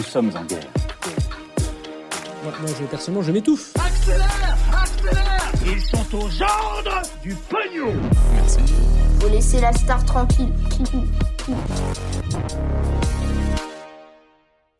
Nous sommes en guerre. Moi, moi, je, personnellement, je m'étouffe. Accélère Accélère Ils sont aux ordres du pognon Faut laisser la star tranquille.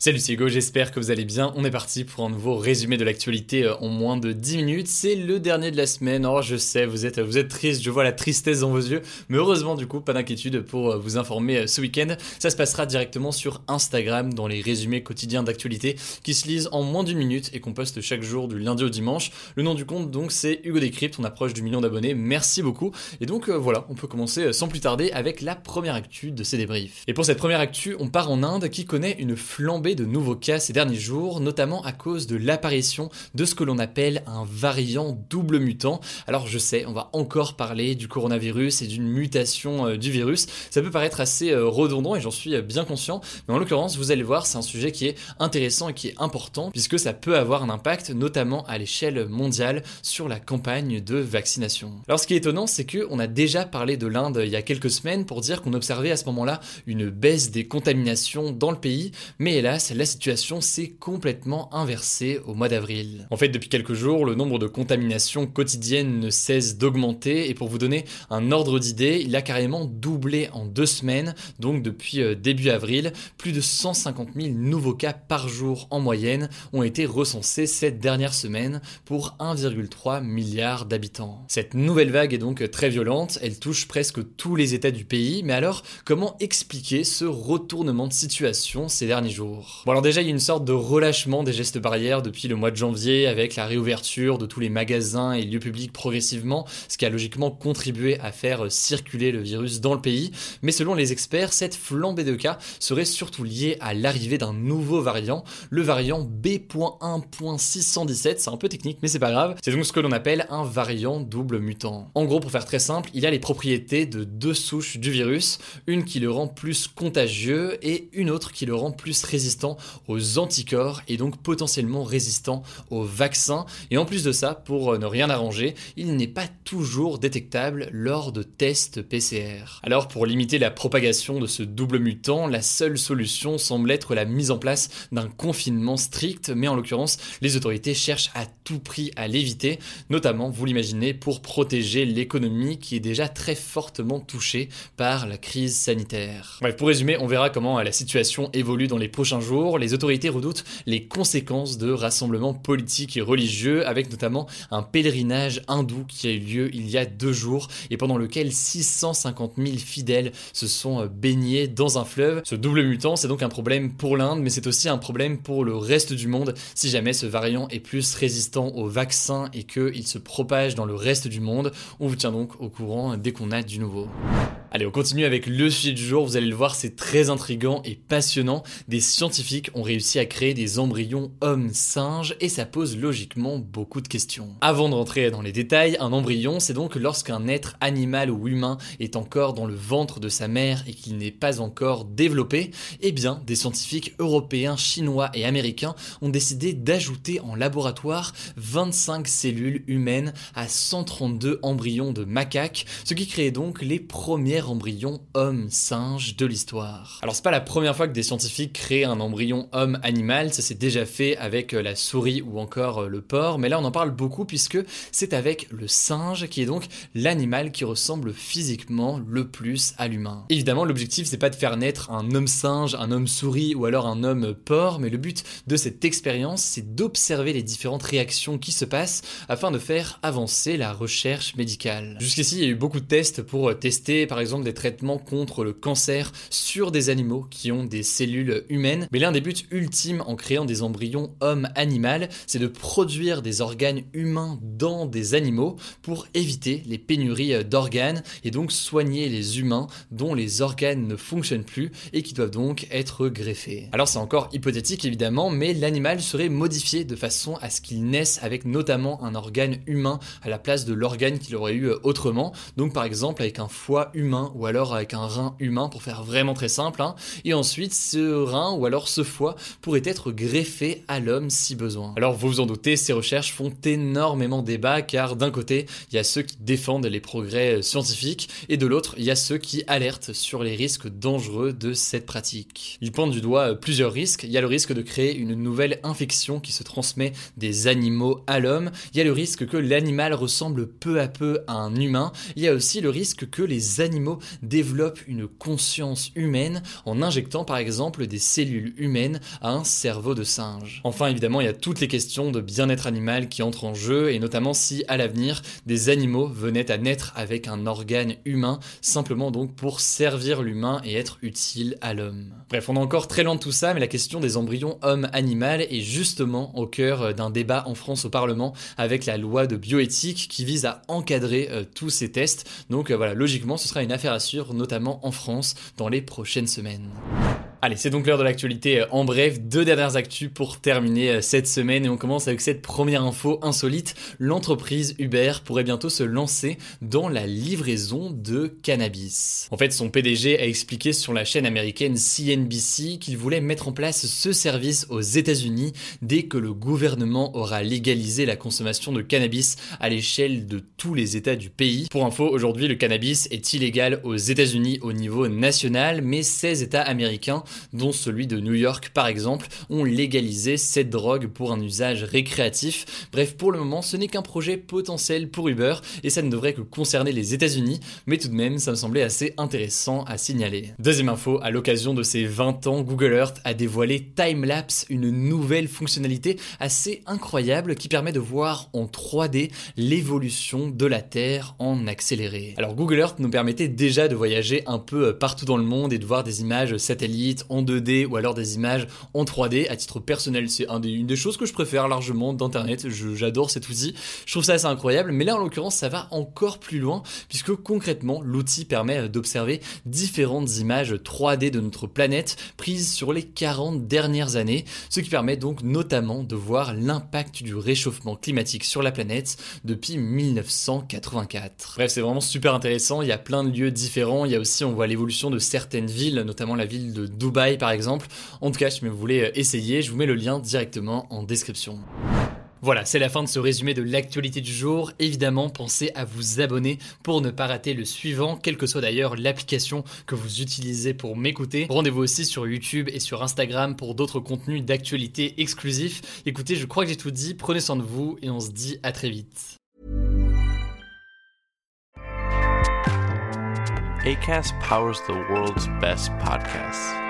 Salut c'est Hugo, j'espère que vous allez bien. On est parti pour un nouveau résumé de l'actualité euh, en moins de 10 minutes. C'est le dernier de la semaine. Oh, je sais, vous êtes, vous êtes triste, je vois la tristesse dans vos yeux. Mais heureusement, du coup, pas d'inquiétude pour euh, vous informer euh, ce week-end. Ça se passera directement sur Instagram dans les résumés quotidiens d'actualité qui se lisent en moins d'une minute et qu'on poste chaque jour du lundi au dimanche. Le nom du compte, donc, c'est Hugo Décrypte. On approche du million d'abonnés. Merci beaucoup. Et donc, voilà, on peut commencer sans plus tarder avec la première actu de ces débriefs. Et pour cette première actu, on part en Inde qui connaît une flambée de nouveaux cas ces derniers jours, notamment à cause de l'apparition de ce que l'on appelle un variant double mutant. Alors je sais, on va encore parler du coronavirus et d'une mutation euh, du virus. Ça peut paraître assez euh, redondant et j'en suis euh, bien conscient, mais en l'occurrence, vous allez voir, c'est un sujet qui est intéressant et qui est important puisque ça peut avoir un impact, notamment à l'échelle mondiale, sur la campagne de vaccination. Alors ce qui est étonnant, c'est que on a déjà parlé de l'Inde il y a quelques semaines pour dire qu'on observait à ce moment-là une baisse des contaminations dans le pays, mais hélas, la situation s'est complètement inversée au mois d'avril. En fait, depuis quelques jours, le nombre de contaminations quotidiennes ne cesse d'augmenter et pour vous donner un ordre d'idée, il a carrément doublé en deux semaines, donc depuis euh, début avril, plus de 150 000 nouveaux cas par jour en moyenne ont été recensés cette dernière semaine pour 1,3 milliard d'habitants. Cette nouvelle vague est donc très violente, elle touche presque tous les États du pays, mais alors comment expliquer ce retournement de situation ces derniers jours? Bon alors déjà il y a une sorte de relâchement des gestes barrières depuis le mois de janvier avec la réouverture de tous les magasins et lieux publics progressivement, ce qui a logiquement contribué à faire circuler le virus dans le pays. Mais selon les experts, cette flambée de cas serait surtout liée à l'arrivée d'un nouveau variant, le variant B.1.617. C'est un peu technique mais c'est pas grave. C'est donc ce que l'on appelle un variant double mutant. En gros pour faire très simple, il a les propriétés de deux souches du virus, une qui le rend plus contagieux et une autre qui le rend plus résistant aux anticorps et donc potentiellement résistant aux vaccins. Et en plus de ça, pour ne rien arranger, il n'est pas toujours détectable lors de tests PCR. Alors pour limiter la propagation de ce double mutant, la seule solution semble être la mise en place d'un confinement strict, mais en l'occurrence, les autorités cherchent à tout prix à l'éviter, notamment, vous l'imaginez, pour protéger l'économie qui est déjà très fortement touchée par la crise sanitaire. Bref, pour résumer, on verra comment la situation évolue dans les prochains jours. Les autorités redoutent les conséquences de rassemblements politiques et religieux, avec notamment un pèlerinage hindou qui a eu lieu il y a deux jours et pendant lequel 650 000 fidèles se sont baignés dans un fleuve. Ce double mutant, c'est donc un problème pour l'Inde, mais c'est aussi un problème pour le reste du monde si jamais ce variant est plus résistant aux vaccins et qu'il se propage dans le reste du monde. On vous tient donc au courant dès qu'on a du nouveau. Allez, on continue avec le sujet du jour. Vous allez le voir, c'est très intrigant et passionnant. Des scientifiques ont réussi à créer des embryons hommes-singes et ça pose logiquement beaucoup de questions. Avant de rentrer dans les détails, un embryon, c'est donc lorsqu'un être animal ou humain est encore dans le ventre de sa mère et qu'il n'est pas encore développé. Eh bien, des scientifiques européens, chinois et américains ont décidé d'ajouter en laboratoire 25 cellules humaines à 132 embryons de macaques, ce qui crée donc les embryon homme-singe de l'histoire. Alors c'est pas la première fois que des scientifiques créent un embryon homme-animal, ça s'est déjà fait avec euh, la souris ou encore euh, le porc, mais là on en parle beaucoup puisque c'est avec le singe qui est donc l'animal qui ressemble physiquement le plus à l'humain. Évidemment l'objectif c'est pas de faire naître un homme-singe, un homme-souris ou alors un homme-porc, mais le but de cette expérience c'est d'observer les différentes réactions qui se passent afin de faire avancer la recherche médicale. Jusqu'ici il y a eu beaucoup de tests pour tester par exemple des traitements contre le cancer sur des animaux qui ont des cellules humaines. Mais l'un des buts ultimes en créant des embryons homme-animal, c'est de produire des organes humains dans des animaux pour éviter les pénuries d'organes et donc soigner les humains dont les organes ne fonctionnent plus et qui doivent donc être greffés. Alors c'est encore hypothétique évidemment, mais l'animal serait modifié de façon à ce qu'il naisse avec notamment un organe humain à la place de l'organe qu'il aurait eu autrement. Donc par exemple avec un foie humain ou alors avec un rein humain pour faire vraiment très simple. Hein. Et ensuite ce rein ou alors ce foie pourrait être greffé à l'homme si besoin. Alors vous vous en doutez, ces recherches font énormément débat car d'un côté il y a ceux qui défendent les progrès scientifiques et de l'autre il y a ceux qui alertent sur les risques dangereux de cette pratique. Ils pointent du doigt plusieurs risques. Il y a le risque de créer une nouvelle infection qui se transmet des animaux à l'homme. Il y a le risque que l'animal ressemble peu à peu à un humain. Il y a aussi le risque que les animaux développent une conscience humaine en injectant par exemple des cellules humaines à un cerveau de singe. Enfin évidemment il y a toutes les questions de bien-être animal qui entrent en jeu et notamment si à l'avenir des animaux venaient à naître avec un organe humain simplement donc pour servir l'humain et être utile à l'homme. Bref on est encore très loin de tout ça mais la question des embryons homme-animal est justement au cœur d'un débat en France au Parlement avec la loi de bioéthique qui vise à encadrer euh, tous ces tests. Donc euh, voilà, logiquement, ce sera une affaire à suivre, notamment en France, dans les prochaines semaines. Allez, c'est donc l'heure de l'actualité. Euh, en bref, deux dernières actus pour terminer euh, cette semaine et on commence avec cette première info insolite. L'entreprise Uber pourrait bientôt se lancer dans la livraison de cannabis. En fait, son PDG a expliqué sur la chaîne américaine CNBC qu'il voulait mettre en place ce service aux États-Unis dès que le gouvernement aura légalisé la consommation de cannabis à l'échelle de tous les États du pays. Pour info, aujourd'hui, le cannabis est illégal aux États-Unis au niveau national, mais 16 États américains dont celui de New York par exemple, ont légalisé cette drogue pour un usage récréatif. Bref, pour le moment, ce n'est qu'un projet potentiel pour Uber et ça ne devrait que concerner les États-Unis, mais tout de même, ça me semblait assez intéressant à signaler. Deuxième info, à l'occasion de ses 20 ans, Google Earth a dévoilé Timelapse, une nouvelle fonctionnalité assez incroyable qui permet de voir en 3D l'évolution de la Terre en accéléré. Alors Google Earth nous permettait déjà de voyager un peu partout dans le monde et de voir des images satellites en 2D ou alors des images en 3D. À titre personnel, c'est un une des choses que je préfère largement d'Internet. J'adore cet outil. Je trouve ça assez incroyable. Mais là, en l'occurrence, ça va encore plus loin puisque concrètement, l'outil permet d'observer différentes images 3D de notre planète prises sur les 40 dernières années. Ce qui permet donc notamment de voir l'impact du réchauffement climatique sur la planète depuis 1984. Bref, c'est vraiment super intéressant. Il y a plein de lieux différents. Il y a aussi, on voit l'évolution de certaines villes, notamment la ville de Dubaï par exemple. En tout cas, si vous voulez euh, essayer, je vous mets le lien directement en description. Voilà, c'est la fin de ce résumé de l'actualité du jour. Évidemment, pensez à vous abonner pour ne pas rater le suivant, quelle que soit d'ailleurs l'application que vous utilisez pour m'écouter. Rendez-vous aussi sur YouTube et sur Instagram pour d'autres contenus d'actualité exclusifs. Écoutez, je crois que j'ai tout dit, prenez soin de vous et on se dit à très vite. ACAST powers the world's best podcasts.